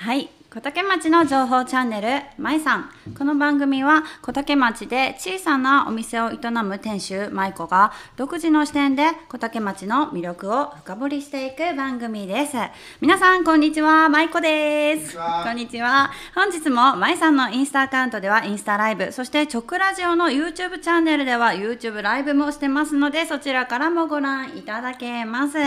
はい。小竹町の情報チャンネルまいさん。この番組は小竹町で小さなお店を営む店主まいこが独自の視点で小竹町の魅力を深掘りしていく番組です。皆さんこんにちは。まいこです。こんにちは。本日もまいさんのインスタアカウントではインスタライブそして直ラジオの YouTube チャンネルでは YouTube ライブもしてますのでそちらからもご覧いただけます、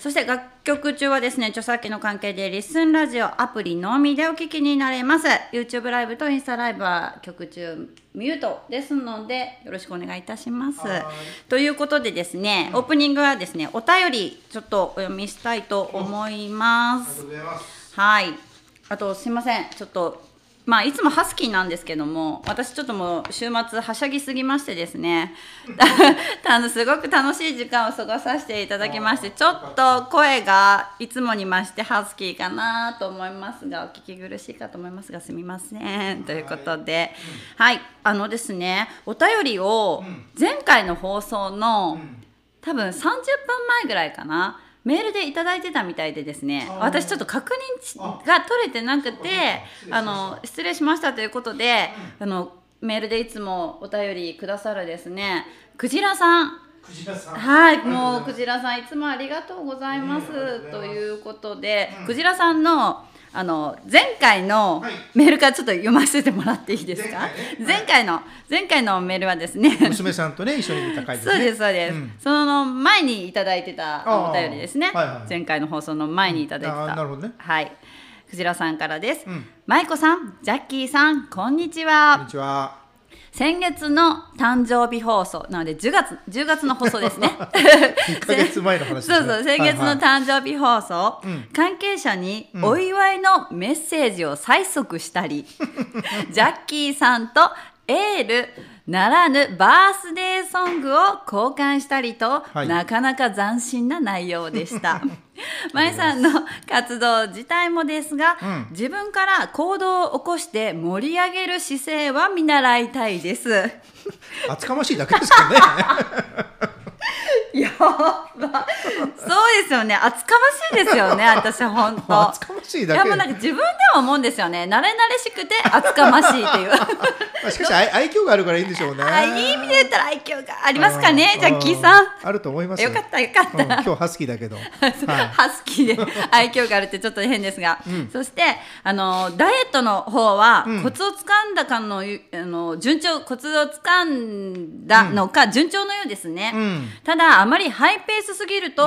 そして楽曲中はですね著作権の関係でリッスンラジオアプリのみでお聞きになれます YouTube ライブとインスタライブは曲中ミュートですのでよろしくお願いいたしますということでですね、オープニングはですねお便りちょっとお読みしたいと思いますうます。はい。あとすいません。ちょっとまあいつもハスキーなんですけども、私ちょっともう週末はしゃぎすぎましてですね。あのすごく楽しい時間を過ごさせていただきまして、ちょっと声がいつもに増してハスキーかなと思いますが、お聞き苦しいかと思いますがすみませんということで、はい、あのですね、お便りを前回の放送の多分30分前ぐらいかなメールでいただいてたみたいでですね私ちょっと確認が取れてなくてあの失礼しました。ということで、あのメールでいつもお便りくださるですねクジラさん。はい、もうクジラさんいつもありがとうございます、ということで、うん。クジラさんのあの前回のはい。メールからちょっと読ませてもらっていいですか、前前回の前回のメールはですね。娘さんとね一緒に見た回ですね。そうですそうです、ん。その前にいただいてたお便りですね、はいはい前回の放送の前にいただいてた、うん。なるほどね。はい。クジラさんからです、うん。舞子さんジャッキーさんこんにちこんはにちは。先月の誕生日放送なので10月10月の放送ですね。一ヶ月前の話ね。そうそう先月のはいはい誕生日放送、うん関係者にん。お祝いのメッセージを催促したり、ジャッキーさんとエールならぬバースデーソングを交換したりと、はいなかなか斬新な内容でした。まえさんの活動自体もですが、うん自分から行動を起こして盛り上げる姿勢は見習いたいです。厚かましいだけですけどね。やば。そうですよね。厚かましいですよね私本当。厚かましいだけ。いやもうなんか自分でも思うんですよね。慣れ慣れしくて厚かましいっていう。まあしかし愛愛嬌があるからいいんでしょうね。あいい意味で言ったら愛嬌がありますかね。うん。ジャッキーさん。あると思いますよ。かったよかった、うん。今日ハスキーだけど。はい。ハスキーで愛嬌があるってちょっと変ですが、そしてあのダイエットの方は、うん。コツをつかんだかのあの順調コツをつかんだのか、順調のようですね、うんただあまりハイペースすぎると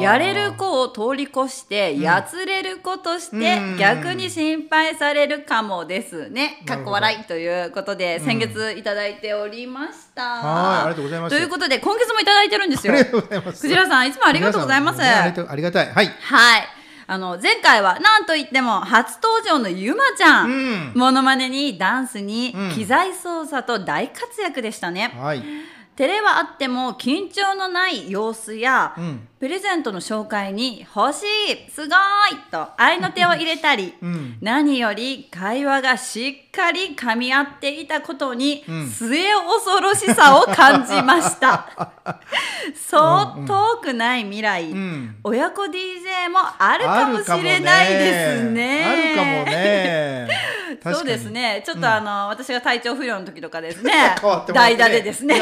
やれる子を通り越して、やつれる子として、うん逆に心配されるかもですねかっこ笑いということで先月いただいておりました、はいありがとうございますということで今月もいただいてるんですよありがとうございます。クジラさんいつもありがとうございます。ありがとうありがたい。はい。はい。あの、前回は何と言っても初登場のゆまちゃん。うんモノマネにダンスにうん機材操作と大活躍でしたね。はい。照れはあっても緊張のない様子や、うん。プレゼントの紹介に欲しいすごいと愛の手を入れたり、うん何より会話がしっかり噛み合っていたことに、ん末恐ろしさを感じました。そう遠くない未来、ん親子 DJ もあるかもしれないですね。あるかもね。確かにそうです。ね。ちょっとあの、私が体調不良の時とかですね 代打でですね。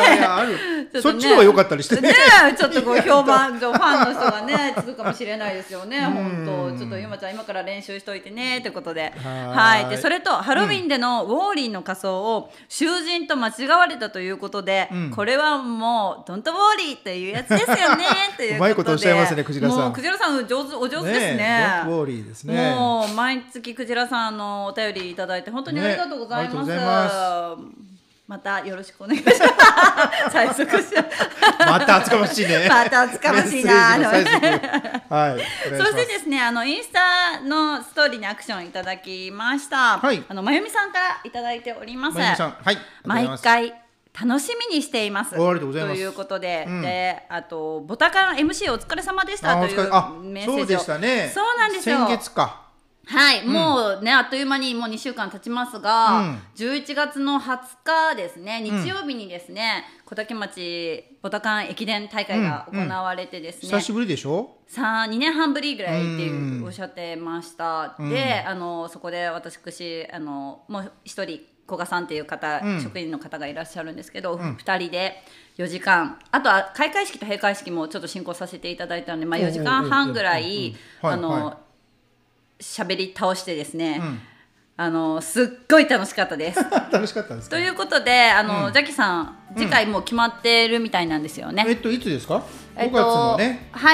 そっちの方が良かったりしてねちょっとこう評判上ファンの人がね つくかもしれないですよね。本当。ちょっとゆまちゃん今から練習しといてね。ということで、ははい。でそれとハロウィンでのウォーリーの仮装を囚人と間違われたということで、うん。これはもうドントウォーリーというやつですよね。ということで。うまいことおっしゃいますねクジラさん。もうクジラさん上手お上手ですね。ドントウォーリーですね。もう毎月クジラさんのお便りいただいて本当にありがとうございます。ねままたよろしくお願いします。最速しまた厚かましいね。また厚かましいなはい。そしてですね、あのインスタのストーリーにアクションいただきました。はいあのまゆみさんからいただいております。まはい。毎。回楽しみにしています。おありがとうございますいうことで、うんで、あとボタカン MC お疲れ様でしたあというメッセージを。そうでしたね。そうなんですよ。先月か。はい、もうねあっという間にもう2週間経ちますが、うん。11月の20日ですね日曜日にですね、小竹町ボタカン駅伝大会が行われてですね、久しぶりでしょ？さあ2年半ぶりぐらいってうん。いうおっしゃってました、であのそこで私あのもう一人古賀さんっていう方、うん。職員の方がいらっしゃるんですけど、二人で4時間。あとは開会式と閉会式もちょっと進行させていただいたので、まあ、4時間半ぐらいうん。うん。あの喋り倒してですね、ん。あのすっごい楽しかったです。楽しかったんですか？ということであの、うん。ジャキさん次回もう決まってるみたいなんですよね。えっといつですか？5えっとは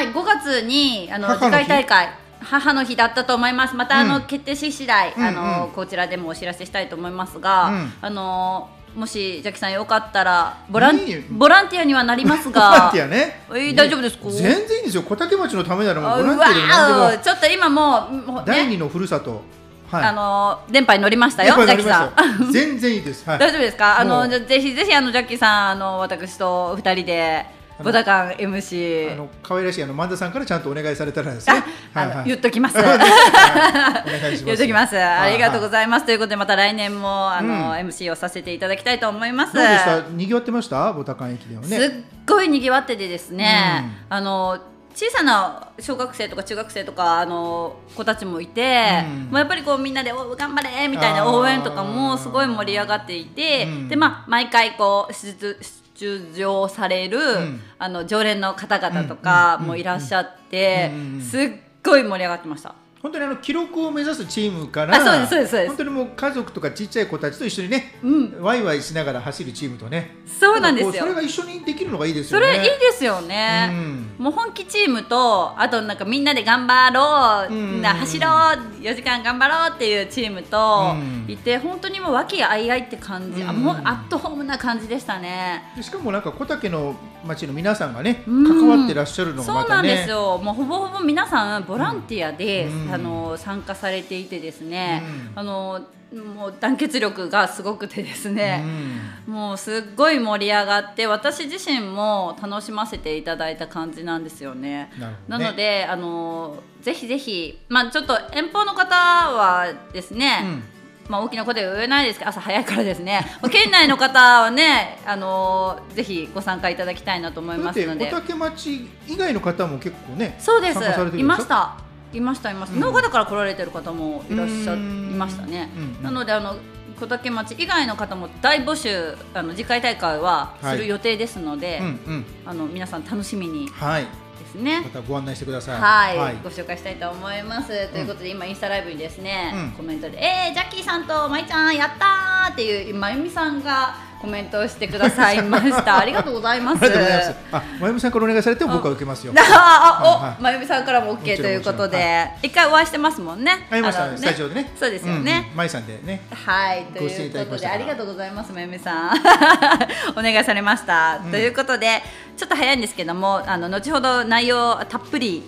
い、5月にあの次回大会母の日だったと思います。またあの、うん。決定し次第、うんあのうん。こちらでもお知らせしたいと思いますが、うん。あのもしジャキさんよかったらボランボランティアにはなりますボランがテ、ィアね。えー大丈夫ですか？全然いいんですよ。小竹町のためならもあうボランティアででも。ちょっと今もうね。第二のふるさと。はい。あの電波に乗りましたよ、ジャキりなりまさん。全然いいです。はい。大丈夫ですか？あのぜひぜひあのジャッキーさんあの私と二人でボタカン MC あの可愛らしいあの萬田さんからちゃんとお願いされたらですね。はいはい。言っときます。はい。お願いします。言っときます。ありがとうごいざいます。ということでまた来年もあの、うん。MC をさせていただきたいと思います。どうでした？賑わってました？ボタカン駅伝はすねっごい賑わっててですね、あの小さな小学生とか中学生とかあの子たちもいて、うん。もうやっぱりこうみんなでお頑張れみたいな応援とかもすごい盛り上がっていて、うん。でまあ毎回こう出出場される、ん。あの常連の方々とかうん。もいらっしゃって、すっごい盛り上がってました。本当にあの記録を目指すチームからあそうですそうですそうです。本当にもう家族とかちっちゃい子たちと一緒にね、うん。ワイワイしながら走るチームとね。そうなんですよ。こそれが一緒にできるのがいいですそよね。れいいですよね、うん。もう本気チームとあとなんかみんなで頑張ろう、うんな走ろう4時間頑張ろうっていうチームとうん。いて、本当にもう和気あいあいって感じ、あうん。もうアットホームな感じでしたね。でしかもなんか小竹の町の皆さんがねうん。関わってらっしゃるのがそうまたね。なんですよ。もうほぼほぼ皆さんボランティアで、うんあの参加されていてですね、うん。あのもう団結力がすごくてですね、うん。もうすっごい盛り上がって私自身も楽しませていただいた感じなんですよね。なね。なのであのぜひぜひまあちょっと遠方の方はですね、うん。まあ大きな声では言えないですけど朝早いからですね 県内の方はねあのぜひご参加いただきたいなと思いますので。小竹町以外の方も結構ねそうです。参加されてるでしょ？いましたいましたいました、うん。農家だから来られてる方もいらっしゃいうん。ましたねなのであの小竹町以外の方も大募集あの次回大会はする予定ですので、うんうん。あの皆さん楽しみにはい。ですね。またご案内してください。はい、ご紹介したいと思います。ということで、今インスタライブにですね、うん。コメントで、えー、ジャッキーさんとまいちゃんやったーっていうまゆみさんがコメントをしてくださいました。ありがとうございます。あまゆみさんからお願いされても僕は受けますよあお、まゆみさんからも OK もちろんということで、一回お会いしてますもんね。会いましたねスタジオでねそうですよね。まいさんでねはい、ということで、ありがとうございます、まゆみさん。お願いされました。ということで、ちょっと早いんですけども、あの後ほど内容たっぷり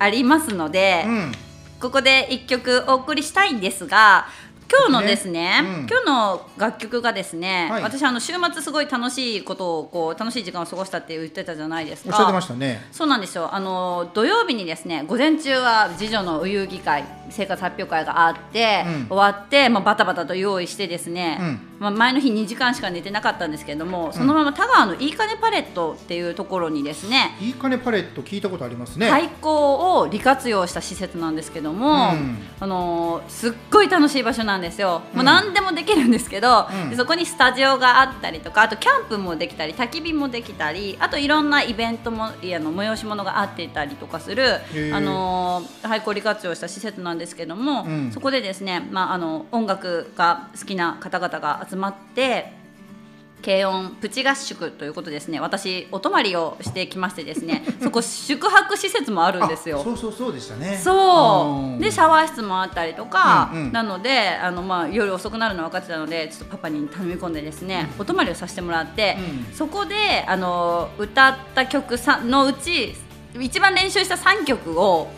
ありますので、うんここで一曲お送りしたいんですが。今日のですね、ねうん。今日の楽曲がですね、はい。私あの週末すごい楽しいことをこう楽しい時間を過ごしたって言ってたじゃないですか。おっしゃってましたね。そうなんですよ。あの土曜日にですね午前中は次女のお遊戯会生活発表会があって、うん。終わって、まあ、バタバタと用意してですね、うん。まあ、前の日2時間しか寝てなかったんですけれどもそのまま田川のいいかねパレットっていうところにですねいいかねパレット聞いたことありますね。廃校を利活用した施設なんですけども、うん。あのーすっごい楽しい場所なんですよ、もううん何でもできるんですけど、うん。でそこにスタジオがあったりとかあとキャンプもできたり焚き火もできたりあといろんなイベントもいやあの催し物があってたりとかする、あのー廃校利活用した施設なんですけども、うん。そこでですね、まあ、あの音楽が好きな方々が集まって軽音プチ合宿ということですね。私お泊まりをしてきましてですね そこ宿泊施設もあるんですよ。あそうそうそうでしたね。そう。でシゃャワー室もあったりとか、うんうん。なのであの、まあ、夜遅くなるの分かってたのでちょっとパパに頼み込んでですね、お泊まりをさせてもらって、うん。そこであの歌った曲さのうち一番練習した3曲を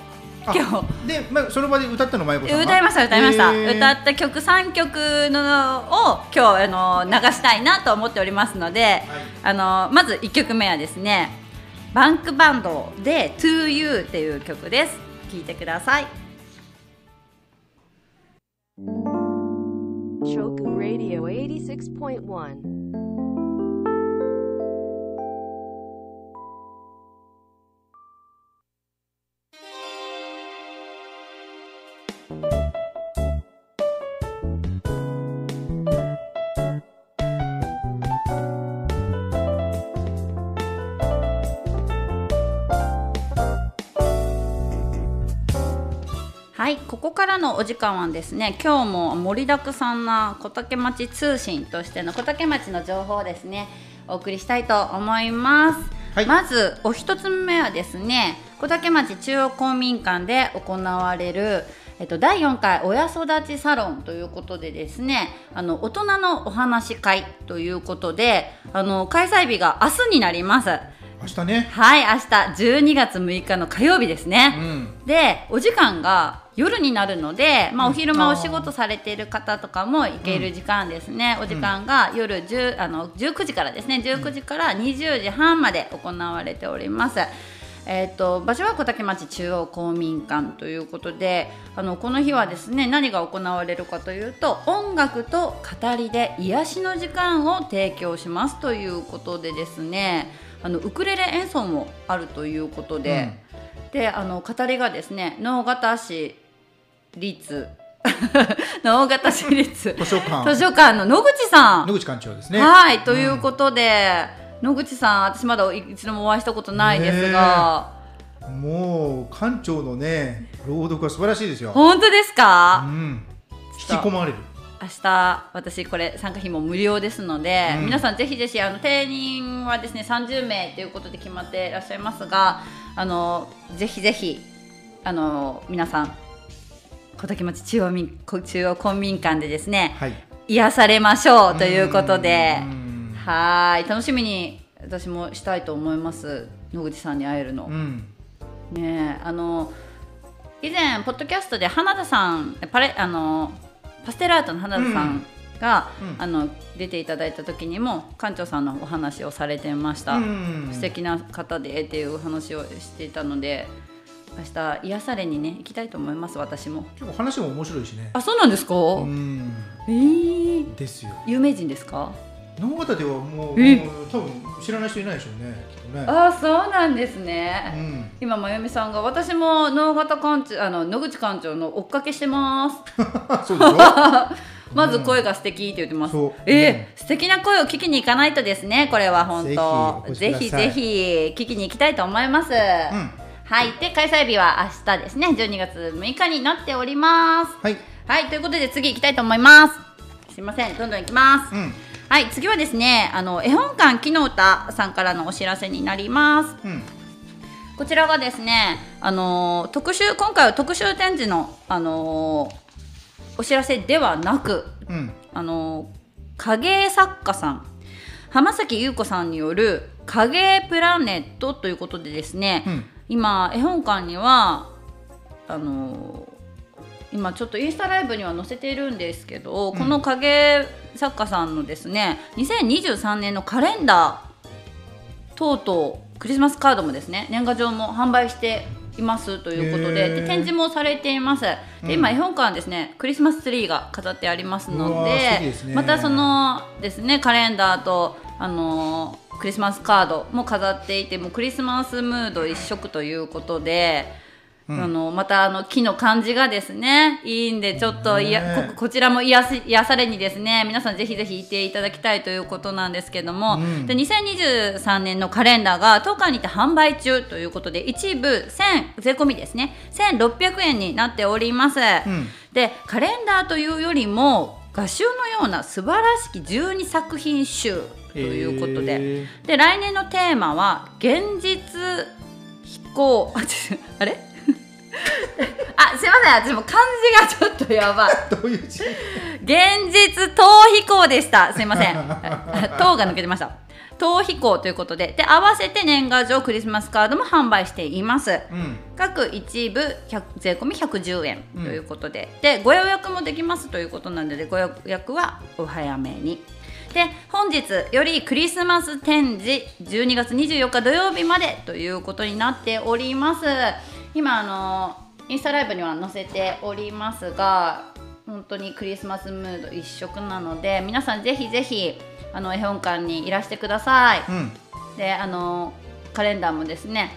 今日。で、まあ、その場で歌ったのまゆこさんが歌いました歌いました、歌った曲3曲のを今日あの流したいなと思っておりますので、あのまず1曲目はですねバンクバンドで「To You」っていう曲です。聴いてください。Choku Radio 86.1. はいここからのお時間はですね今日も盛りだくさんな小竹町通信としての小竹町の情報をですねお送りしたいと思います、はい。まずお一つ目はですね小竹町中央公民館で行われるえっと、第4回親育ちサロンということでですねあの大人のお話し会ということであの開催日が明日になります。明日ね。はい明日12月6日の火曜日ですね、うん。でお時間が夜になるので、まあ、うん。お昼間お仕事されている方とかも行ける時間ですね、お時間が夜10あの19時からですね。19時から20時半まで行われております。えー、と場所は小竹町中央公民館ということであのこの日はですね何が行われるかというと音楽と語りで癒しの時間を提供しますということでですねあのウクレレ演奏もあるということで、であの語りがですね直方市立 直方市立図書館。図書館の野口さん。野口館長ですね。はいということで、野口さん私まだ一度もお会いしたことないですが、もう館長のね朗読は素晴らしいですよ。本当ですうか、ん引き込まれる。明日私これ参加費も無料ですので、うん。皆さんぜひぜひあの定員はですね30名ということで決まっていらっしゃいますがあのぜひぜひあの皆さん小竹町中央民中央公民館でですねはい。癒されましょうということで。うんはーい。楽しみに私もしたいと思います。野口さんに会えるの。うん。ねえあの以前ポッドキャストで花田さんパレあのパステルアートの花田さんが、うん。あの出ていただいた時にも館長さんのお話をされてました、うん。素敵な方でっていう話をしていたので明日癒されにね行きたいと思います私も。結構話も面白いしね。あそうなんですか、うん。えー、ですよ。有名人ですか？直方ではもう多分知らない人いないでしょうねねあそうなんですうね、ん今まゆみさんが私も能形館長あの野口館長の追っかけしてます そうでしょ？まず声が素敵って言ってます。そうえー素敵な声を聞きに行かないとですね。これは本当。ぜひぜひ聞きに行きたいと思います。うんはい。で開催日は明日ですね。12月6日になっております。はいはい。ということで次行きたいと思います。すいません。どんどん行きます。うんはい。次はですね。あの絵本館木の歌さんからのお知らせになります。うんこちらがですね、あのー特集今回は特集展示のあのーお知らせではなく、うんあの影絵作家さん浜崎優子さんによる影絵プラネットということでですね、うん今絵本館にはあの今ちょっとインスタライブには載せているんですけど、この影絵作家さんのですね2023年のカレンダー等々クリスマスカードもですね年賀状も販売していますということでで展示もされています。で今絵本館はですねクリスマスツリーが飾ってありますうのでね。またそのですねカレンダーとあのクリスマスカードも飾っていてもうクリスマスムード一色ということで。うん。あのまたあの木の感じがですねいいんでちょっといや、ねここちらも癒し癒されにですね皆さんぜひぜひ行っていただきたいということなんですけども、うん。で2023年のカレンダーが10日にて販売中ということで一部1000税込みですね1600円になっております、うん。でカレンダーというよりも画集のような素晴らしき12作品集ということで、へで来年のテーマは現実飛行あれ？あすいません。私も漢字がちょっとやばい。ー どういう字？現実逃避行でした。すいません。逃が抜けてました。逃避行ということでで合わせて年賀状クリスマスカードも販売しています。うん。各一部100税込み110円ということで、でご予約もできますということなのでご予約はお早めに。で本日よりクリスマス展示12月24日土曜日までということになっております今あのインスタライブには載せておりますが本当にクリスマスムード一色なので皆さんぜひぜひあの絵本館にいらしてください、うん。であのカレンダーもですね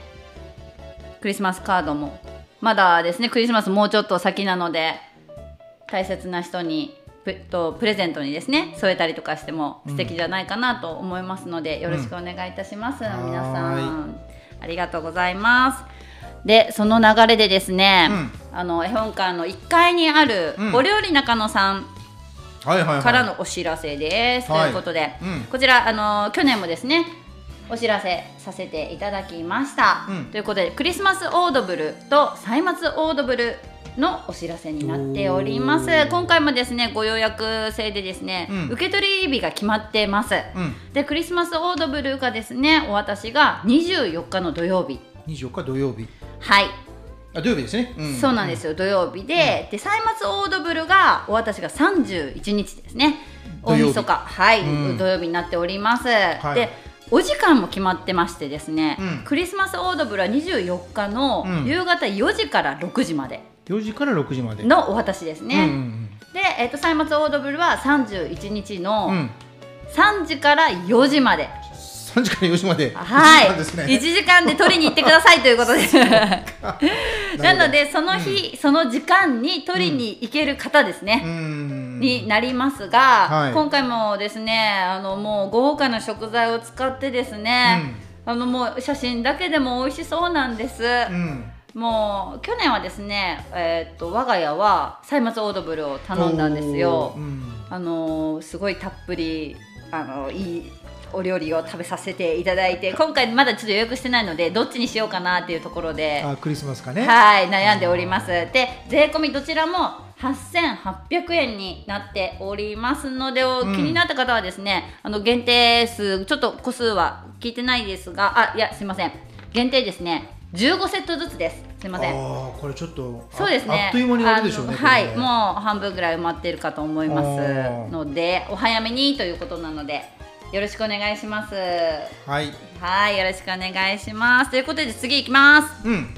クリスマスカードもまだですねクリスマスもうちょっと先なので大切な人にプとプレゼントにですね添えたりとかしても素敵じゃないかなと思いますので、よろしくお願いいたします、うん皆さはんありがとうございますでその流れでですね、うん。あの絵本館の1階にあるうん。お料理中野さんはいはいはい。からのお知らせです、はい。ということで、うん。こちらあの去年もですねお知らせさせていただきました、うん。ということでクリスマスオードブルと歳末オードブルのお知らせになっております。今回もですねご予約制でですね、うん。受け取り日が決まってます、うん。でクリスマスオードブルがですねお渡しが24日の土曜日。24日土曜日はい、あ土曜日ですね、ん。そうなんですよ。土曜日で,、で歳末オードブルがお渡しが31日ですね。大晦日。はい、うん。土曜日になっております、い。でお時間も決まってましてですね、うん。クリスマスオードブルは24日のうん。夕方4時から6時まで。4時から6時まで。のお渡しですね、うんうんで、えっと歳末オードブルは31日うんうのん、3時から4時まで、3時から4時まで。はい、一時間ですね。1時間で取りに行ってくださいということで。なのでその日、その時間に取りに行ける方ですね、うん。になりますが、はい。今回もですねあのもう豪華な食材を使ってですね、あのもう写真だけでも美味しそうなんです、うん。もう去年はですね、えーっと我が家は歳末オードブルを頼んだんですよ。あのすごいたっぷりあのいいお料理を食べさせていただいて今回まだちょっと予約してないのでどっちにしようかなっていうところであクリスマスかね。はい悩んでおります。で税込みどちらも8800円になっておりますので、おうん。気になった方はですねあの限定数ちょっと個数は聞いてないですがあいやすいません。限定ですね15セットずつです。すいません。ああこれちょっとあそうですね。あっという間に終わるでしょうねはいもう半分ぐらい埋まってるかと思いますー。のでお早めにということなのでよろしくお願いします。はい。はいよろしくお願いします。ということで次いきます。うん。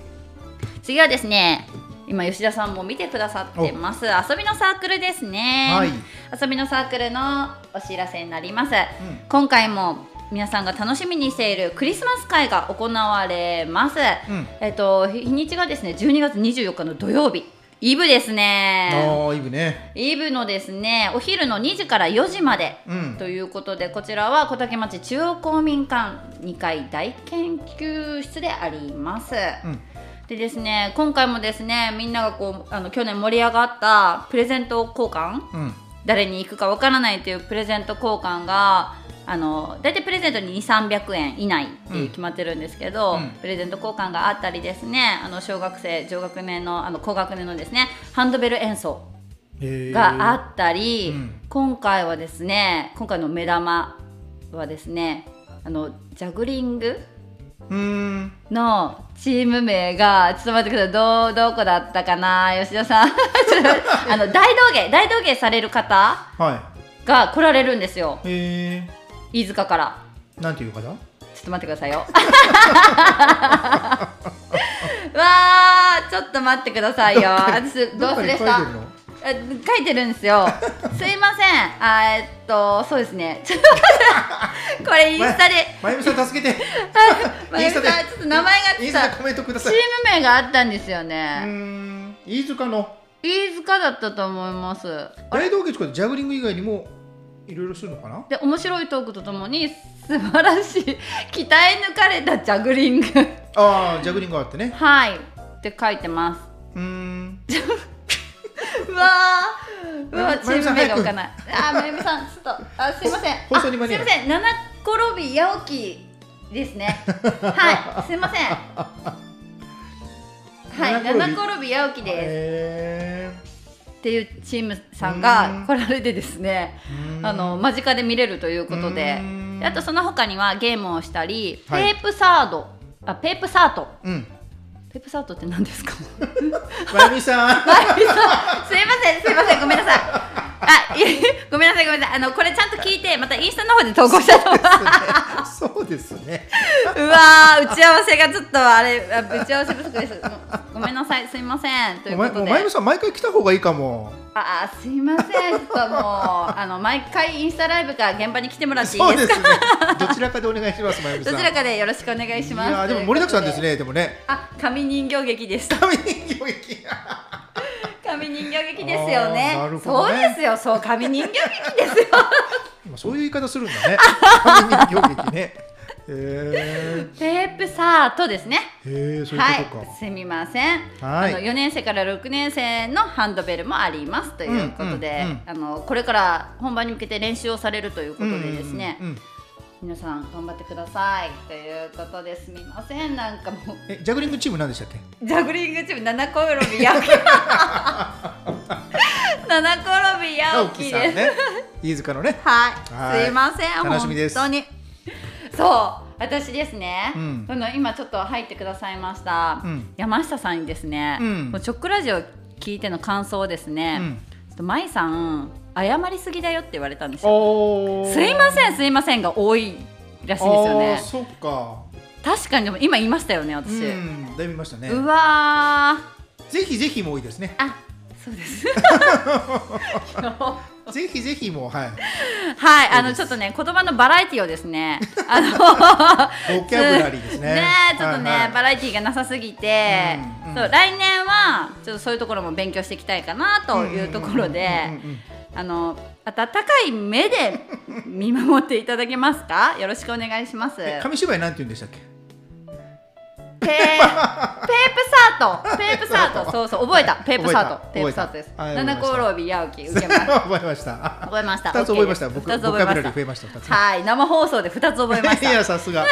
次はですね今吉田さんも見てくださってます。遊びのサークルですね、はい。遊びのサークルのお知らせになります、今回も皆さんが楽しみにしているクリスマス会が行われます、うん。えっと日にちがですね12月24日の土曜日イブですね。イブね。イブのですねお昼の2時から4時までうん。ということでこちらは小竹町中央公民館2階大研究室であります、うん。でですね今回もですねみんながこうあの去年盛り上がったプレゼント交換うん誰に行くかわからないというプレゼント交換があの大体プレゼントに2300円以内っていう決まってるんですけど、うん。プレゼント交換があったりですねあの小学生上学年のあの高学年のですねハンドベル演奏があったり、うん。今回はですね今回の目玉はですねあのジャグリングのチーム名がちょっと待ってください。どうどこだったかな？吉田さん。あの大道芸大道芸される方はが来られるんですよ。いへ飯塚から。えなんていう方？ちょっと待ってくださいよ。わーちょっと待ってくださいよ。私どうすれした？書いてるんですよ。すいません。あえっとそうですね。ちょっとこれ インスタで。まゆみさん助けて。まゆみさんちょっと名前がインスタでコメントくだチーさいム名があったんですようーねん飯塚の。飯塚だったと思います。大道芸とかでジャグリング以外にもいろいろするのかな？で面白いトークとともに素晴らしい。鍛え抜かれたジャグリング。ああジャグリングあってね。はい。って書いてます。うーん うわー。うわまチーム名がわかんない。あーまゆみさんちょっとあすいません。放送に間あすいに合う。ません。七転び八起きですね。はいすいません。はい七転び八起きです。へっていうチームさんうがん。来られてですね。ーあの間近で見れるということで。あとその他にはゲームをしたりペはい。ープサード、あペープサート。うんペープサートって何ですか？まゆみさん。すいませんすいませんごめんなさい。あいごめんなさいごめんなさい。あのこれちゃんと聞いてまたインスタの方で投稿した。いと思うそうですね。うわー打ち合わせがちょっとあれあ打ち合わせ不足です。ごめんなさいすいません。ということで。まゆみさん毎回来た方がいいかもあーすいません。ちょっともうあの毎回インスタライブか現場に来てもらっていいでか？ですすね。どちらかでお願いします どちらかでよろしくお願いします。いやーでも盛りだくさんですねでもね。あ紙人形劇です。神人形劇。紙人形劇ですよね。あーなるほそうですよ。そう紙人形劇ですよ。今そういう言い方するんだね。神人形劇ね。へテープサートですね。えへえそういうはいことか、すみません、はい。あの4年生から6年生のハンドベルもありますということで、あのこれから本番に向けて練習をされるということでですね、皆さん頑張ってくださいということですみません。なんかもう。えジャグリングチーム何でしたっけ？ジャグリングチーム七転び八起き七転び八起きです、ね。飯塚のね。はい、はい。すいません。楽しみです。本当に。そう私ですね、うん。今ちょっと入ってくださいました、うん。山下さんにですね、うん。もうチョックラジオ聞いての感想をですね、うん。舞さん謝りすぎだよって言われたんですよ。すいませんすいませんが多いらしいんですよね。そっか。確かにでも今言いましたよねう私、んだいぶ見ましたね。うわー。ぜひぜひも多いですね。あそうです ぜひぜひもはい。はい、あのちょっとね言葉のバラエティをですね、あのボキャブラリーですね。ねえちょっとね、はいはい。バラエティがなさすぎて、うんうん。そう来年はちょっとそういうところも勉強していきたいかなというところであの温かい目で見守っていただけますか？よろしくお願いします。紙芝居なんて言うんでしたっけ？ペープサート。ペープサート。そうそう覚えた。ペープサート。ペープサートです。七はい。転び八起き受けます。覚えました。覚えました。二つ覚えました。二つ覚えました。ボキャブラリー増えました。はい。生放送で二つ覚えました。いやさすが。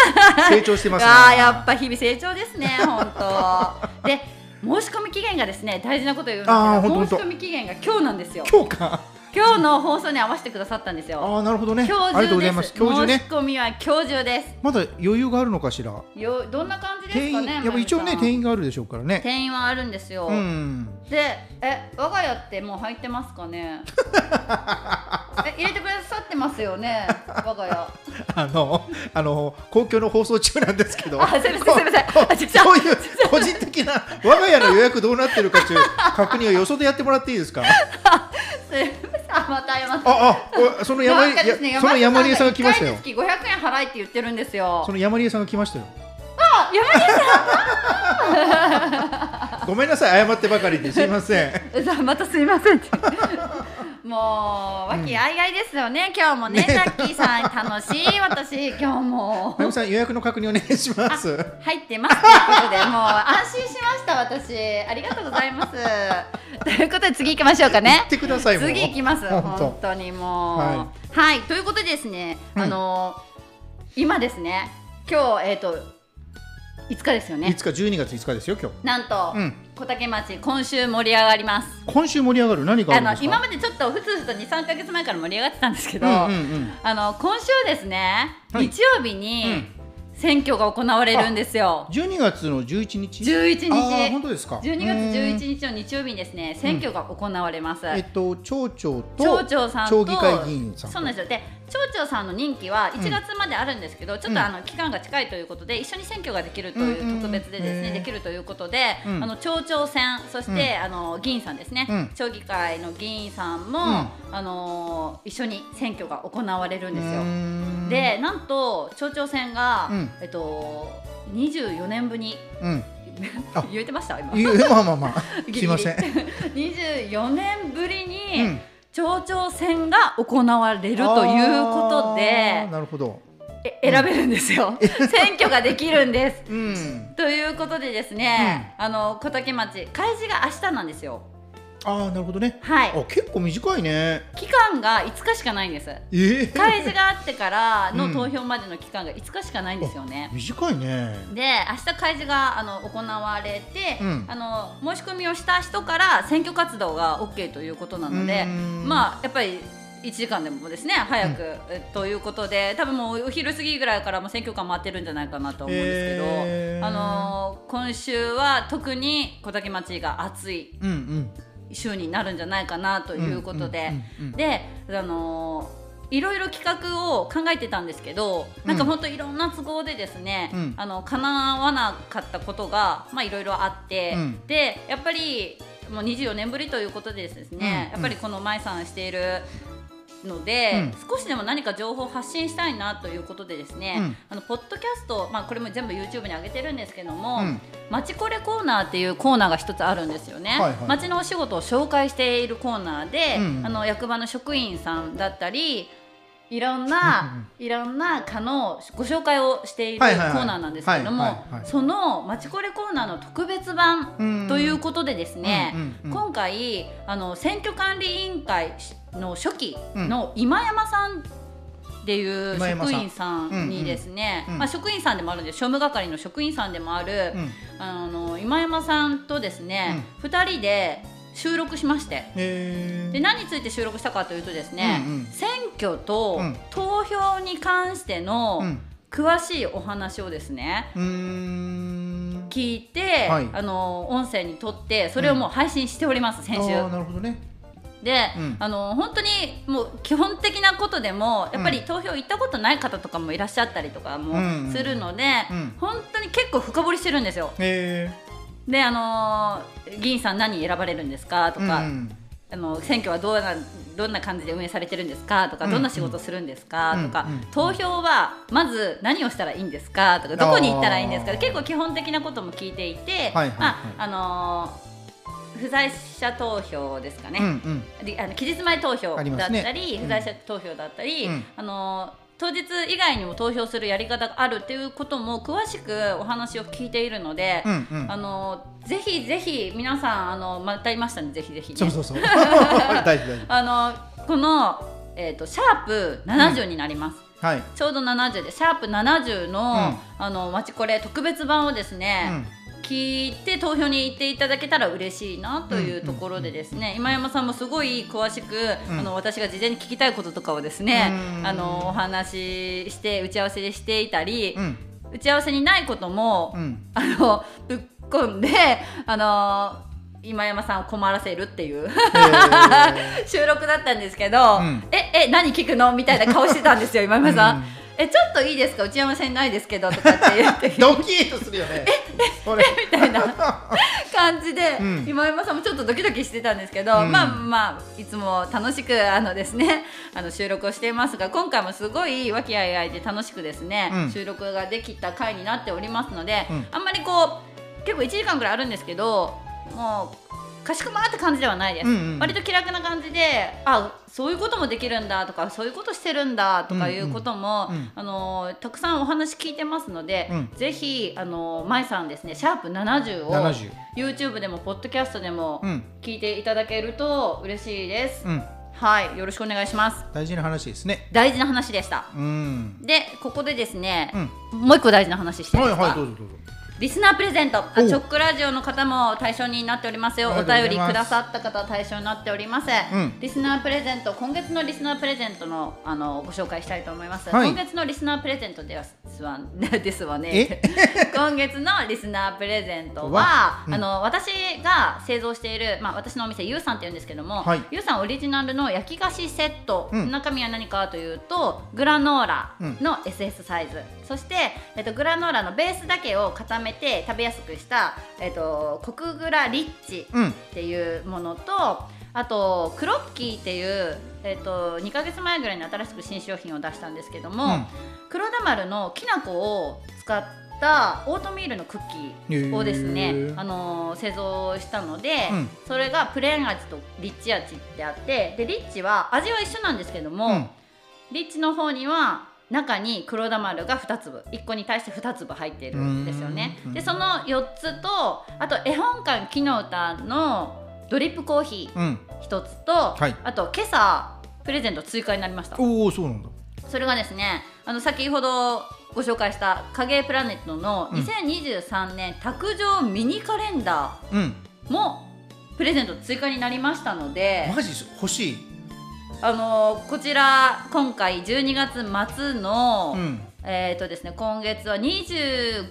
成長してますね。あーやっぱ日々成長ですね本当。で申し込み期限がですね大事なこと言うんですけど申し込み期限が今日なんですよ。今日か今日の放送に合わせてくださったんですよ。ああなるほどね。今日ありがとうございます。今日中ね。申し込みは今日中です。まだ余裕があるのかしら？よどんな感じですかねやっぱ一応ねまゆみさん定員があるでしょうからね。定員はあるんですよ、うん。でえ我が家ってもう入ってますかね？え入れてくださってますよね？我が家。あのあの公共の放送中なんですけど。あすいませんすいません。そういう個人的な我が家の予約どうなってるかという確認をよそでやってもらっていいですか？すいませんあまた謝ってああおその山なんかですねやその山里さんが来ましたよ。一回につき500円払いって言ってるんですよ。その山里さんが来ましたよ。あ山里ごめんなさい謝ってばかりですいません。さんまたすいませんってもう和気あいあいですよね、今日もねね。タッキーさん楽しい。私今日も。まゆみさん予約の確認お願いします。入ってますということでもう安心しました私。ありがとうございます。ということで次行きましょうかね。言ってくださいもう。次行きます本当。にもう。ははい、ということでですね、うん。あの今ですね今日えっ、と5日ですよね。いつか12月5日ですよ今日。なんと、うん小竹町今週盛り上がります。今週盛り上がる何がああの今までちょっとふつふつと23か月前から盛り上がってたんですけど、あの今週ですね、はい。日曜日に選挙が行われるんですよ。12月の11日？11あー日本当ですか。12月うん11日の日曜日にですね。選挙が行われます。えっと町長と町長さんと町議会議員さん。とそうなんですよ。で町長さんの任期は1月まであるんですけど、ちょっうん。とあの期間が近いということで一緒に選挙ができるといううんうん特別でですね、できるということで、うん。あの町長選そして、あの議員さんですね、うん。町議会の議員さんも、うん。あの一緒に選挙が行われるんですよ。でなんと町長選が、うんえっと24年ぶり。にうん。あ 言えてました？今。まあまあまあ。すいません。24年ぶりに、うん。町長選が行われるということあでーなるほど。え選べるんですよ、選挙ができるんです。うん。ということでですね、あの小竹町開示が明日なんですよああなるほどね。はい。あ結構短いね。期間が5日しかないんです。ええ開示があってからのうん。投票までの期間が5日しかないんですよね、短いね。で明日開示があの行われて、うん。あの申し込みをした人から選挙活動が OK ということなのでうん。まあやっぱり1時間でもですね早く、えということで多分もうお昼過ぎぐらいからもう選挙カー回ってるんじゃないかなと思うんですけど、へー。あの今週は特に小竹町が暑いうんうん週になるんじゃないかなということで、であのいろいろ企画を考えてたんですけど、なんか本当いろんな都合でですね、うん。あの叶わなかったことがまあいろいろあって、うん。でやっぱりもう24年ぶりということでですね、うん。やっぱりこの舞さんしているので、少しでも何か情報を発信したいなということでですね、うん。あのポッドキャスト、まあ、これも全部 YouTube に上げてるんですけども、うん。まちこれコーナーっていうコーナーが一つあるんですよね。はいはい。町のお仕事を紹介しているコーナーで、うんうん。あの役場の職員さんだったりいろんな、いろんな課のご紹介をしているコーナーなんですけれども、そのまちこれコーナーの特別版うん。ということでですね、今回あの選挙管理委員会の初期の今山さんっていう職員さんにですね、まあ、職員さんでもあるんで庶務係の職員さんでもある、うん。あの今山さんとですね、二人で収録しまして。で何について収録したかというとですね、うんうん。選挙とうん。投票に関してのうん。詳しいお話をですね、うーん。聞いて、はい。あの音声にとってそれをもう配信しております、先週。あーなるほどね。で、うん。あの本当にもう基本的なことでもやっぱり投票行ったことない方とかもいらっしゃったりとかもうん。するので、うん。本当に結構深掘りしてるんですよ。へであのー議員さん何選ばれるんですか？とーか、うん。あの選挙はどうなどんな感じで運営されてるんですか？とか、うん。どんな仕事するんですか、うん。とか、うん。投票はまず何をしたらいいんですか？とかどこに行ったらいいんですか？結構基本的なことも聞いていて、まああのー不在者投票ですかね、あの期日前投票だったあり不在者投票だったり、うん。あの当日以外にも投票するやり方があるっていうことも詳しくお話を聞いているので、うんうん。あのぜひぜひ皆さんあのまた言いましたねぜひぜひね。そうそうそう。大事大事。あのこのえっ、とシャープ70になります。はい。ちょうど70でシャープ70の、うん。あのまちこれ特別版をですね、聞いて投票に行っていただけたら嬉しいなというところでですね、今山さんもすごい詳しく、うん。あの私が事前に聞きたいこととかをですね、うん。あのお話しして打ち合わせでしていたり、うん。打ち合わせにないことも、うん。あのぶっ込んであの今山さんを困らせるっていう 収録だったんですけど、うん。ええ何聞くの？みたいな顔してたんですよ今山さん。うんえちょっといいですか？内山さんないですけどとかって言って。ドキッとするよね。みたいな。感じで、うん。今山さんもちょっとドキドキしてたんですけど、うん。まあまあいつも楽しくあのですね あの収録をしていますが今回もすごい和気あいあいで楽しくですね、うん。収録ができた回になっておりますので、うん。あんまりこう結構1時間ぐらいあるんですけどもうかしこまって感じではないです、うんうん。割と気楽な感じであそういうこともできるんだとかそういうことしてるんだとかいうことも、うんうんあのたくさんお話聞いてますので、うん。ぜひあの舞さんですねシャープ70を70 YouTube でもポッドキャストでもうん。聞いていただけると嬉しいです、うん。はい。よろしくお願いします。大事な話ですね。大事な話でした。うん。でここでですねう、ん。もう一個大事な話していいはいですか、はいどうぞどうぞリスナープレゼント。あおチョックラジオの方も対象になっておりますよ。あお便りくださった方は対象になっております、うん。リスナープレゼント今月のリスナープレゼントのあのご紹介したいと思います、はい。今月のリスナープレゼントですわ ですわね。え？今月のリスナープレゼントは、うん。あの私が製造している、まあ、私のお店ゆうさんって言うんですけども、はい。ゆうさんオリジナルの焼き菓子セット、うん。中身は何かというとグラノーラの SS サイズ、そして、えっと、グラノーラのベースだけを固めて食べやすくした、えっと、コクグラリッチうん。っていうものとあとクロッキーっていう、えっと、2ヶ月前ぐらいに新しく新商品を出したんですけども、うん。黒田丸のきな粉を使ったオートミールのクッキーをですねあのー製造したので、うん。それがプレーン味とリッチ味ってあってでリッチは味は一緒なんですけども、うん。リッチの方には中に黒田丸が2粒1個に対して2粒入っているんですよね。うん。でその4つとあと絵本館木の歌のドリップコーヒーうん。1つと、はい。あと今朝プレゼント追加になりました。おおそうなんだ。それがですねあの先ほどご紹介した「影プラネット」のうん。2023年卓上ミニカレンダうんーもプレゼント追加になりましたので、マジ欲しいあのこちら今回12月末の、うん。えっ、とですね今月は25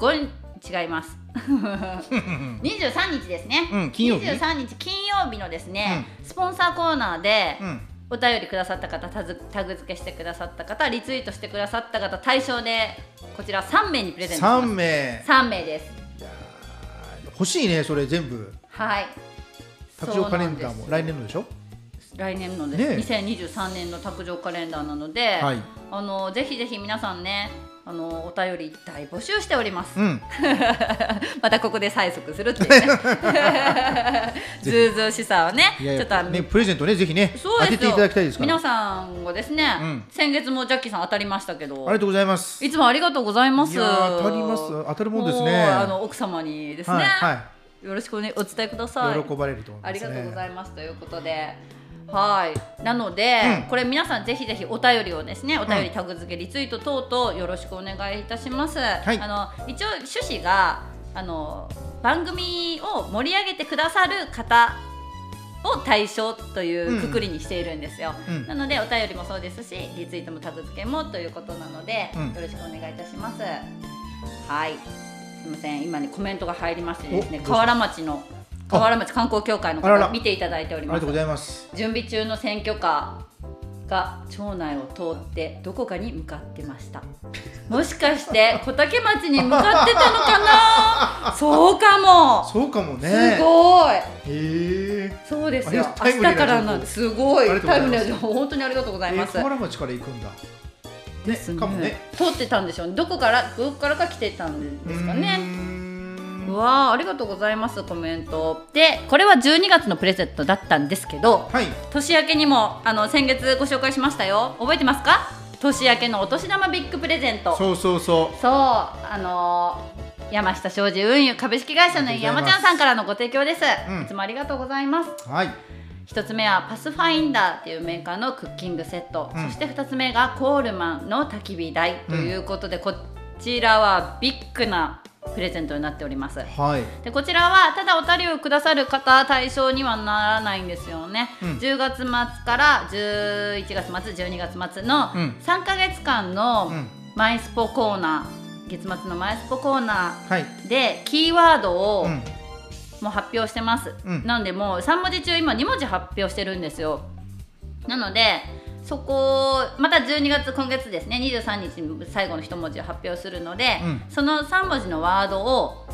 日違います。23日ですね、うん金曜日23日金曜日のですね、スポンサーコーナーで、うん。お便りくださった方タグ付けしてくださった方リツイートしてくださった方対象でこちら3名にプレゼントします。3名。3名です。欲しいねそれ全部。はい。卓上カレンダーも来年のでしょ？来年のです、ね2023年の卓上カレンダーなので、はい。あのぜひぜひ皆さんねあのお便り大募集しております、うん。またここで催促するっていうね。ずうずうしさをねいやいちょっとあのやねプレゼントねぜひねそうですよ。当てていただきたいです皆さんがですね、うん。先月もジャッキーさん当たりましたけど。ありがとうございます。いつもありがとうございます。当たります。当たるもんですね。あの奥様にですね、はいはよろしくお,、ね、お伝えください。い喜ばれるとね。ありがとうございます。ということで。はい。なので、うん。これ皆さんぜひぜひお便りをですねお便りタグ付けリツイート等々よろしくお願いいたします、い。あの一応趣旨があの番組を盛り上げてくださる方を対象というくくりにしているんですよ、うん。なのでお便りもそうですしリツイートもタグ付けもということなので、うん。よろしくお願いいたします。はい。すみません。今ねコメントが入りましてですね河原町の河原町観光協会の方見ていただいております。ありがとうございます。準備中の選挙カーが町内を通ってどこかに向かってました。もしかして小竹町に向かってたのかな？そうかも。そうかもすねごい。へえ。そうですよ。明日からなん情報。すごい。タイムリーな情報。本当にありがとうございます、河原町から行くんだ。ですね。かもね。通ってたんでしょうね。どこからどこからか来てたんですかね。んうわーありがとうございますコメント。でこれは12月のプレゼントだったんですけどはい。年明けにもあの先月ご紹介しましたよ。覚えてますか？年明けのお年玉ビッグプレゼント。そうそうそう。そあのー山下商事運輸株式会社の山ちゃんさんからのご提供です、うん。いつもありがとうございます。うはい。一つ目はパスファインダーっていうメーカーのクッキングセット、うん。そして二つ目がコールマンの焚き火台ということで、こちらはビッグなプレゼントになっております。はい。でこちらはただお便りをくださる方対象にはならないんですよね、うん。10月末から11月末12月末のうん。3ヶ月間のうん。マイスポコーナー月末のマイスポコーナはい。ーでキーワードをうん。もう発表してます、うん。なんでもう3文字中今2文字発表してるんですよ。なのでそこまた12月今月ですね23日に最後の1文字を発表するので、うん。その3文字のワードを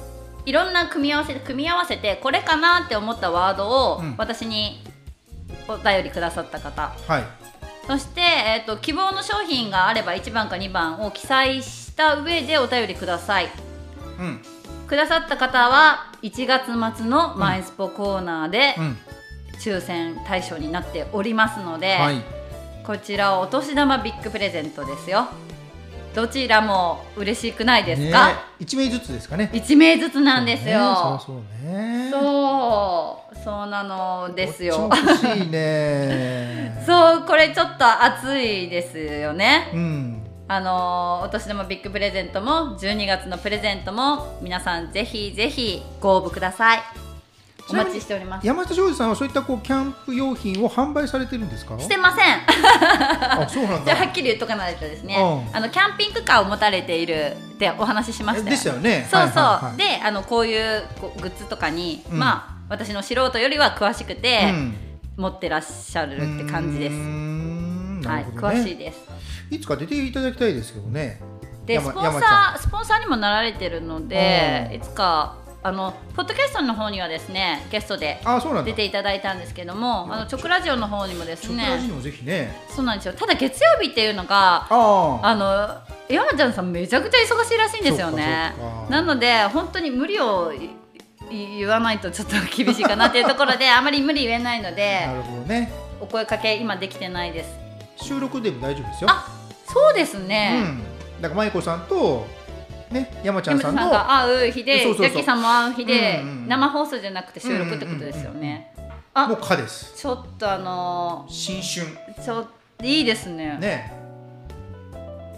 いろんな組み合わせ組み合わせてこれかなって思ったワードをうん。私にお便りくださった方、はい。そして、えー、と希望の商品があれば1番か2番を記載した上でお便りください。うん。くださった方は1月末のマイスポコーナーでうん。抽選対象になっておりますので、はいこちらお年玉ビッグプレゼントですよ。どちらも嬉しくないですねか、一名ずつですかね。1名ずつなんですよ。そうそうね。そうそうなのですよ。そうこれちょっと熱いですよね。うん。あのーお年玉ビッグプレゼントも12月のプレゼントも皆さんぜひぜひご応募くださいお待ちしております。山下庄司さんはそういったこうキャンプ用品を販売されてるんですか？してません。あそうなんだ。じゃあはっきり言っとかないとですね。うん。あのキャンピングカーを持たれているってお話ししましたよ。でしたよね。そうそう、はいはいはい。であのこういうグッズとかに、うん。まあ私の素人よりは詳しくて、うん。持ってらっしゃるって感じです。ん。なはい詳しいです。いつか出ていただきたいですけどね。山でスポンサースポンサーにもなられてるのでうん。いつかあのポッドキャストの方にはですねゲストであそうなんだ。出ていただいたんですけどもあの直ラジオの方にもですチョコラジねにもぜひね。そうなんですよ。ただ月曜日っていうのがあの山ちゃんさんめちゃくちゃ忙しいらしいんですよね。なので本当に無理を言わないとちょっと厳しいかなっていうところであまり無理言えないのでなるほどね。お声かけ今できてないです。収録でも大丈夫ですよ。あそうですうね、んだから舞子さんとね山ちゃんさんが会う日でジャッキーさんも会う日で、うんうん生放送じゃなくて収録ってことですよね、あもうかです。ちょっとあの新春。ーちょいいですね。ね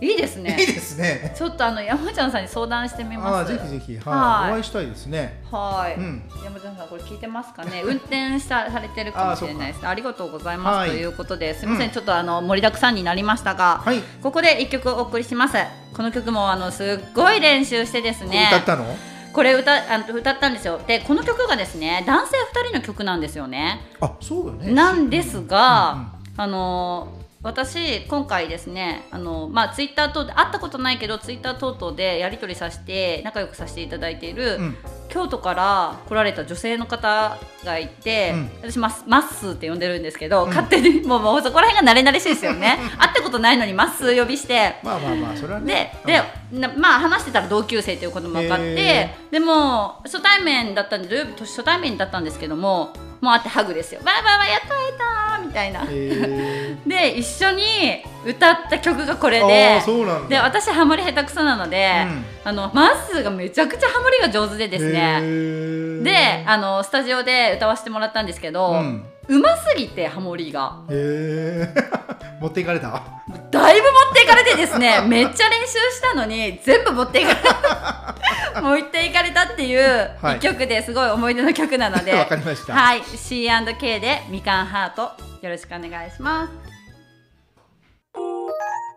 いいですね。いいですね。ちょっとあの山ちゃんさんに相談してみあます。あぜひぜひ。はい。はい。お会いしたいですね。はい、うん。山ちゃんさんこれ聞いてますかね？運転したされてるかもしれないです。ありがとうございます、はい。ということですみません、うんちょっとあの盛りだくさんになりましたが、はい。ここで一曲お送りします。この曲もあのすっごい練習してですね。歌ったの？これ歌あの歌ったんですよ。でこの曲がですね男性2人の曲なんですよね。あそうよね。なんですが、あの私今回ですねあの、まあ、ツイッター等で会ったことないけどツイッター等々でやり取りさせて仲良くさせていただいている、うん。京都から来られた女性の方がいて、うん。私マッマッスーって呼んでるんですけど、ん。勝手にもうもうそこら辺が慣れ慣れしいですよね。会ったことないのにマッスー呼びして。まあまあまあそれはでねで、なまあ話してたら同級生ということも分かってへでも初対面だったんで土曜日初対面だったんですけどももう会ってハグですよ。バイバイバイやったやったみたいな、へ で一緒に歌った曲がこれでーそうなんだ。で私ハモリ下手くそなので、うん。あのマッスーがめちゃくちゃハモリが上手でですへねー。であのスタジオで歌わせてもらったんですけど、うんうますぎてハモリが。へー。持っていかれた？だいぶ持っていかれてですね。めっちゃ練習したのに全部持っていかれた。持っていかれたっていうはい。一曲ですごい思い出の曲なので。わかりました。はい。C&K でみかんハートよろしくお願いします。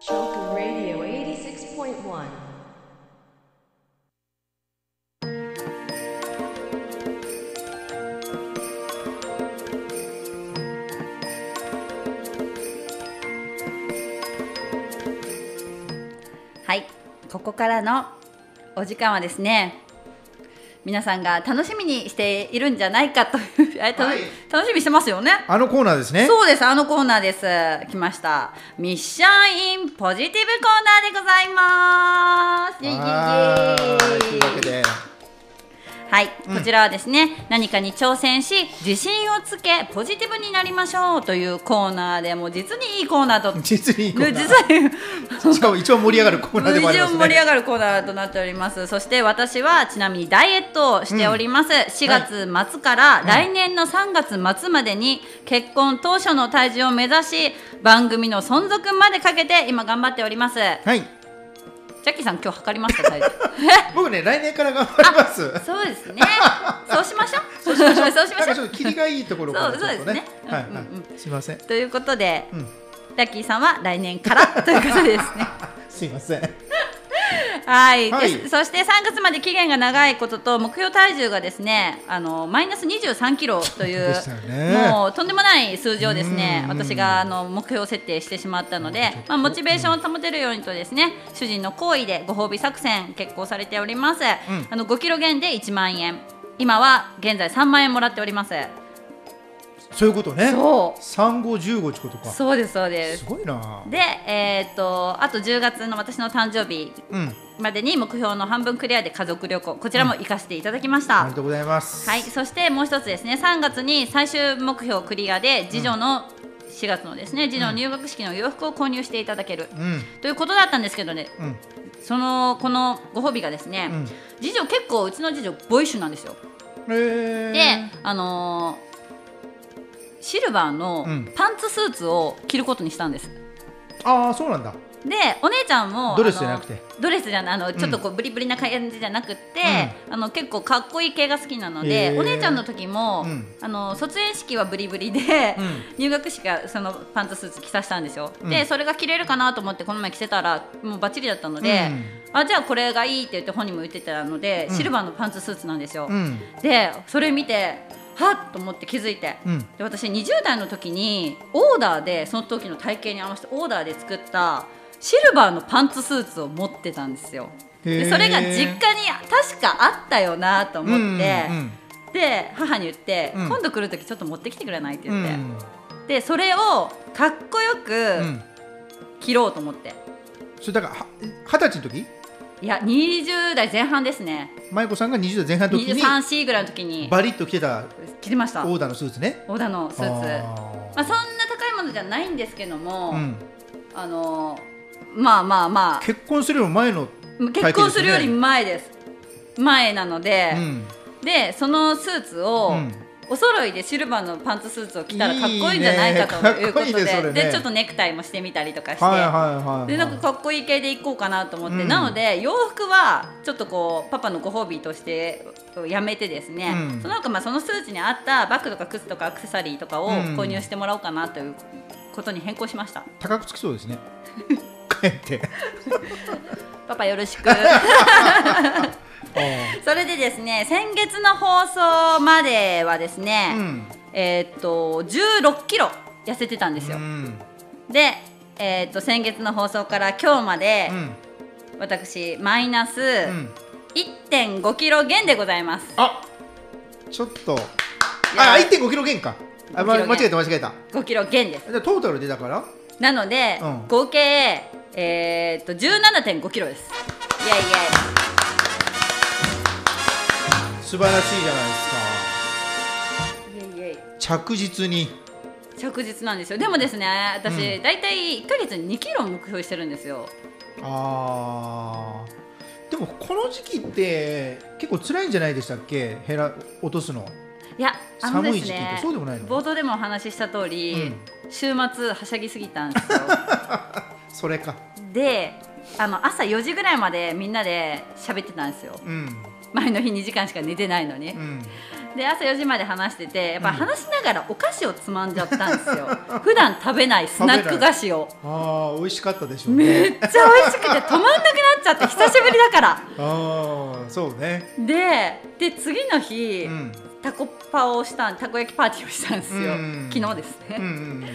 Shoku Radio 86.1. ここからのお時間はですね皆さんが楽しみにしているんじゃないかというはい楽しみにしてますよねあのコーナーですねそうです、あのコーナーです。来ました。ミッションインポジティブコーナーでございます。イエイイエイというわけではい、こちらはですね、何かに挑戦し、自信をつけ、ポジティブになりましょうというコーナーで、もう実にいいコーナーと。実にいいコーナー。しかも一番盛り上がるコーナーでもあります盛り上ねがるコーナーとなっております。そして私はちなみにダイエットをしております、4月末から来年の3月末までに結婚当初の体重を目指し番組の存続までかけて今頑張っております。ジはいャッキーさん今日測りました？体重 僕ね来年から頑張ります。そうですね。そうしましょう。そうしましょう。そうしましょう。ちょがいいところからそうちょっとそうですね。はいうんうんはいすいません。ということで、うん。ジャッキーさんは来年からということですね。すいませんはい、はい。でそして3月まで期限が長いことと目標体重がですねあのマイナス23キロというね。もうとんでもない数字をですねうん。私があの目標設定してしまったので、まあ、モチベーションを保てるようにとですね主人の行為でご褒美作戦決行されております、ん。あの5キロ減で1万円。今は現在3万円もらっておりますそういうことね。そう。三五十五ってことか。そうですそうです。すごいな。でえーっとあと10月の私の誕生日うん。までに目標の半分クリアで家族旅行。こちらも行かせていただきました、ありがとうございます。はい、そしてもう一つですね。3月に最終目標クリアで次女の4月のですね次女の入学式の洋服を購入していただける、うん。ということだったんですけどね。うん。そのこのご褒美がですね、うん。次女結構うちの次女ボイッシュなんですよ。えー。であのーシルバーのうん。パンツスーツを着ることにしたんです、ああそうなんだ。でお姉ちゃんもドレスじゃなくて。ドレスじゃなあのちょっとこうブリブリな感じじゃなくって、あの結構かっこいい系が好きなので、お姉ちゃんの時も、うん。あの卒園式はブリブリで、うん。入学式がそのパンツスーツ着させたんですよ、うん。でそれが着れるかなと思ってこの前着せたらもうバッチリだったので、あじゃあこれがいいって言って本人も言ってたので、うん。シルバーのパンツスーツなんですよ、うん。でそれ見てはっと思って気づいて、うん。で私20代の時にオーダーでその時の体型に合わせてオーダーで作ったシルバーのパンツスーツを持ってたんですよ。でそれが実家に確かあったよなと思って、うんうんで母に言って、うん。今度来る時ちょっと持ってきてくれないってう言って、ん。でそれをかっこようくん。着ろうと思って、それだからは二十歳の時？いや20代前半ですね。舞子さんが20代前半の時に23ぐらいの時に。バリッと着てた着てました。オーダーのスーツね。オーダーのスーツ。あまあ、そんな高いものじゃないんですけども、ーうん。あのまあまあまあ。結婚するより前の結婚するより前です。前なので。う、ん。でそのスーツを、うんお揃いでシルバーのパンツスーツを着たらかっこいいんじゃないかということで。ねね。でちょっとネクタイもしてみたりとかして、はいはいはいでなんかかっこいい系でいこうかなと思って、うん。なので洋服はちょっとこうパパのご褒美としてやめてですね、うん。その他まあそのスーツに合ったバッグとか靴とかアクセサリーとかをうん。購入してもらおうかなということに変更しました。高くつきそうですね。帰って。パパよろしく。あ それでですね先月の放送まではですね、ーうん。えーっと16キロ痩せてたんですよ、うん。で、えー、と先月の放送から今日まで、うん。私マイナスうん。1 5キロ減でございます。あちょっと。やあ1.5キロ減か。あ、ま、5キロ減。間違えた間違えた。5キロ減です。じゃあトータルでだから？なので、うん。合計えー、と17.5キロです。イエイイエ素晴らしいじゃないですか。イイエイイエイ着実に。着実なんですよ。でもですね私、うん。大体1ヶ月に2キロ目標してるんですよ。あー。でもこの時期って結構辛いんじゃないでしたっけ？減ら落とすの。いやあのです寒い時期って。ねそうでもないの？冒頭でもお話しした通り、週末はしゃぎすぎたんですよ。それか。であの朝4時ぐらいまでみんなで喋ってたんですよ。うん前の日2時間しか寝てないのに、うん。で朝4時まで話しててやっぱ話しながらお菓子をつまんじゃったんですよ。普段食べないスナック菓子を。ああ美味しかったでしょうめねっちゃ美味しくて止まんなくなっちゃって 久しぶりだから。ああそうね。でで次の日、うん。タコパをしたたこ焼きパーティーをしたんですよ、うん。昨日ですね、うんうん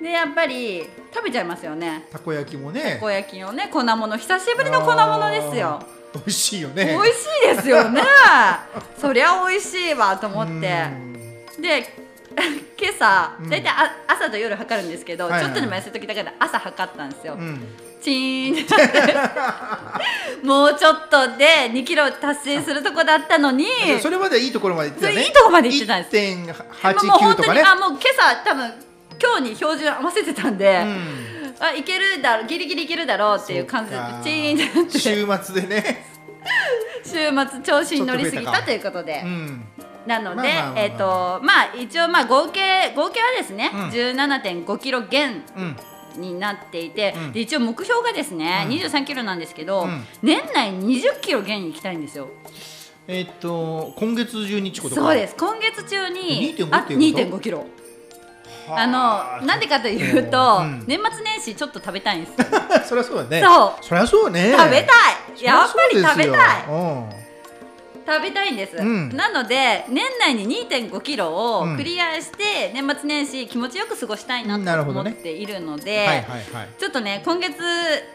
でやっぱり食べちゃいますよね。たこ焼きもたねこ焼きのね粉物久しぶりの粉物ですよ美味しいよね。美味しいですよね。そりゃ美味しいわと思って。うん。で 今朝うん。大体あ朝と夜測るんですけど、はいはいちょっとでも痩せときたから朝測ったんですよ、うん。チーン。っ てもうちょっとで2キロ達成するとこだったのに。それまでいいところまで行ってたね。いいとこまで行ってたんです。もう1.89とかね。あもう今朝多分今日に標準合わせてたんで、うん。あいけるだろうギリギリいけるだろうっていう感じでチーンって週末でね。週末調子に乗りすぎたということで、うん。なので、えっ、とまあ一応まあ合計合計はですね、うん。17.5キロ減うん。になっていて、うん。で一応目標がですね、うん。23キロなんですけど、うん。年内20キロ減に行きたいんですよ。えっと今月中にそうです。今月中に2.5あっていうこと？2.5キロ。はあ。のなんでかというと、うん。年末年始ちょっと食べたいんです。よ。そりゃそうだね。そう。そりゃそうね。食べたい。やっぱり食べたい。い食べたいんです、うん。なので年内に2.5キロをうん。クリアして、年末年始気持ちよく過ごしたいなと思っているので、はいはいはい。ちょっとね今月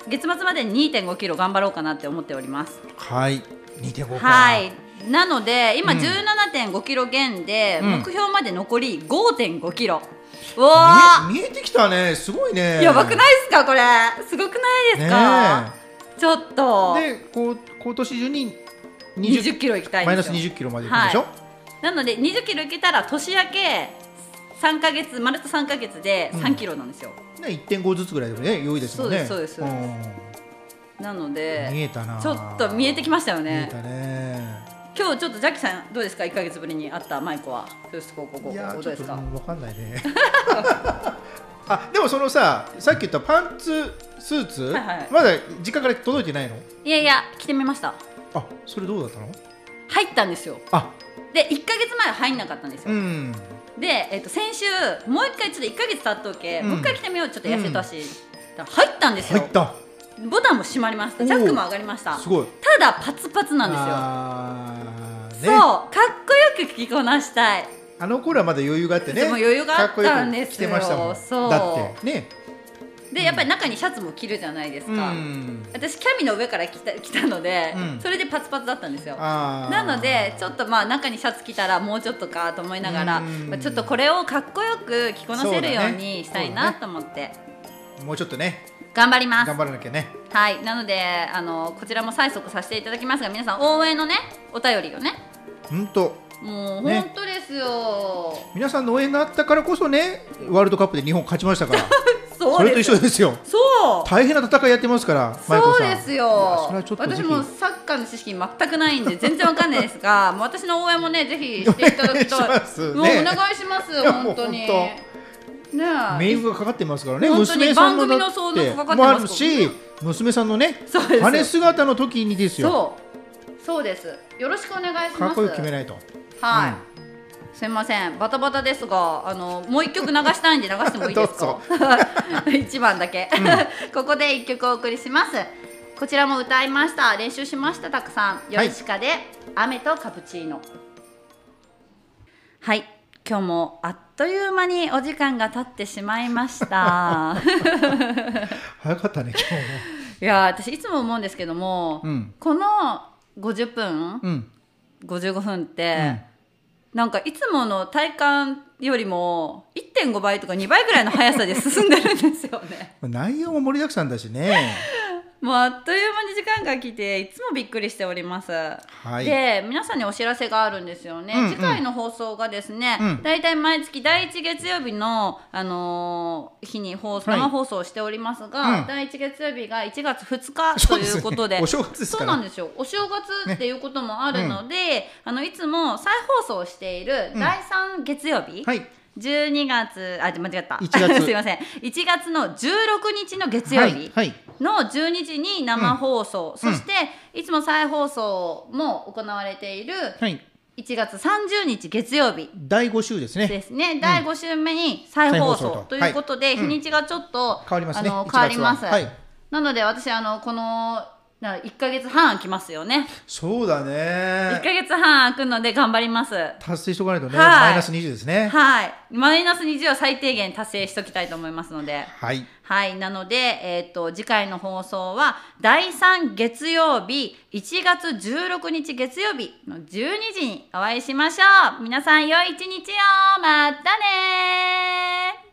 月末までに2.5キロ頑張ろうかなって思っております。はい。2.5か。はい。なので今うん。17.5キロ減で、うん。目標まで残り5.5キロ。うわ見え見えてきたね。すごいね。ーやばくないですかこれ。すごくないですか、ねちょっと。でこう今年中に20キロいきたいんマイナスですよ20キロまでいくんでしょ、はなので20キロいけたら年明け3か月丸と3か月で3キロなんですよ、ね1.5ずつぐらいでもね良いですもんね。そうですそうです。ん。なので見えたなちょっと見えてきましたよね。見えたね今日ちょっとジャッキさんどうですか？1か月ぶりに会ったマイコは？そうですこうこうこういやこうどうですか？分かんないね。あでもそのささっき言ったパンツスーツ、はいはい。まだ実家から届いてないの？いやいや着てみました。あそれどうだったの？入ったんですよ。あ。で1か月前は入んなかったんですよ、うん。で、えっと先週もう一回ちょっと1か月経っとけ、うん。もう一回着てみよう。ちょっと痩せたし、だから入ったんですよ。入ったボタンも閉まりました。チャックも上がりました。すごい。ただパツパツなんですよ。あーそうねかっこよく着こなしたい。あの頃はまだ余裕があってね。でも余裕があったんですよ。かっこよく着てましたもん。そう。だってね。でやっぱり中にシャツも着るじゃないですうか、ん。私キャミの上から着た着たので、うん。それでパツパツだったんですよ。なのでちょっとまあ中にシャツ着たらもうちょっとかと思いながら、うん。まあ、ちょっとこれをかっこよく着こなせるようにしたいなと思って、もうちょっとね頑張ります。頑張らなきゃね。はい。なのであのこちらも催促させていただきますが皆さん応援のねお便りをね。ほんと。もうね。本当ですよ、皆さんの応援があったからこそねワールドカップで日本勝ちましたから。それと一緒ですよ。そう。大変な戦いやってますからそうですよ。私もサッカーの知識全くないんで全然わかんないですが私の応援もねぜひしていただきたいお願いします。もうおね願いします本当。に。本ねえ。名誉がかかってますからね。本当に娘さんのだ番組の相続かかってますもあるし娘さんのね羽姿の時にですよ。そう。そうです。よろしくお願いします。かっこよく決めないと。はい、すみません。バタバタですがあのもう一曲流したいんで流してもいいですか？一番だけ、ここで一曲お送りします。こちらも歌いました。練習しました。たくさん。ヨルシカで、雨とカプチーノ。はい今日もあっという間にお時間が経ってしまいました。早かったね今いや私いつも思うんですけども、うん。この50分、日もうん55分って、なんかいつもの体感よりも1.5倍とか2倍ぐらいの速さで進んでるんですよね。内容も盛りだくさんだしねもうあっという間に時間が来ていつもびっくりしております。はい。で皆さんにお知らせがあるんですよね、うんうん。次回の放送がですね、うん。だいたい毎月第1月曜日の、あのー日に放送はい。生放送をしておりますが、うん。第1月曜日が1月2日ということで。お正月そうなんですよ。お正月っていうこともあるので、あのいつも再放送をしているうん。第3月曜日、はい12月あ間違った。1月。すいません。1月の16日の月曜は日、いはい。の12時に生放送、うん。そしていつも再放送も行われているはい。1月30日月曜日。第5週ですね。ですね、第5週目に再放送送と。ということで、はい。日にちがちょっと、変わりますね。1あの変わります、なので私あのこのな1か月半空きますよね。そうだ1かね月半空くので頑張ります。達成しとかないとね、はい。マイナス20ですね。はい。マイナス20は最低限達成しときたいと思いますので。はい。はい、なので、えー、と次回の放送は第3月曜日1月16日月曜日の12時にお会いしましょう。皆さん良い一日を。またねー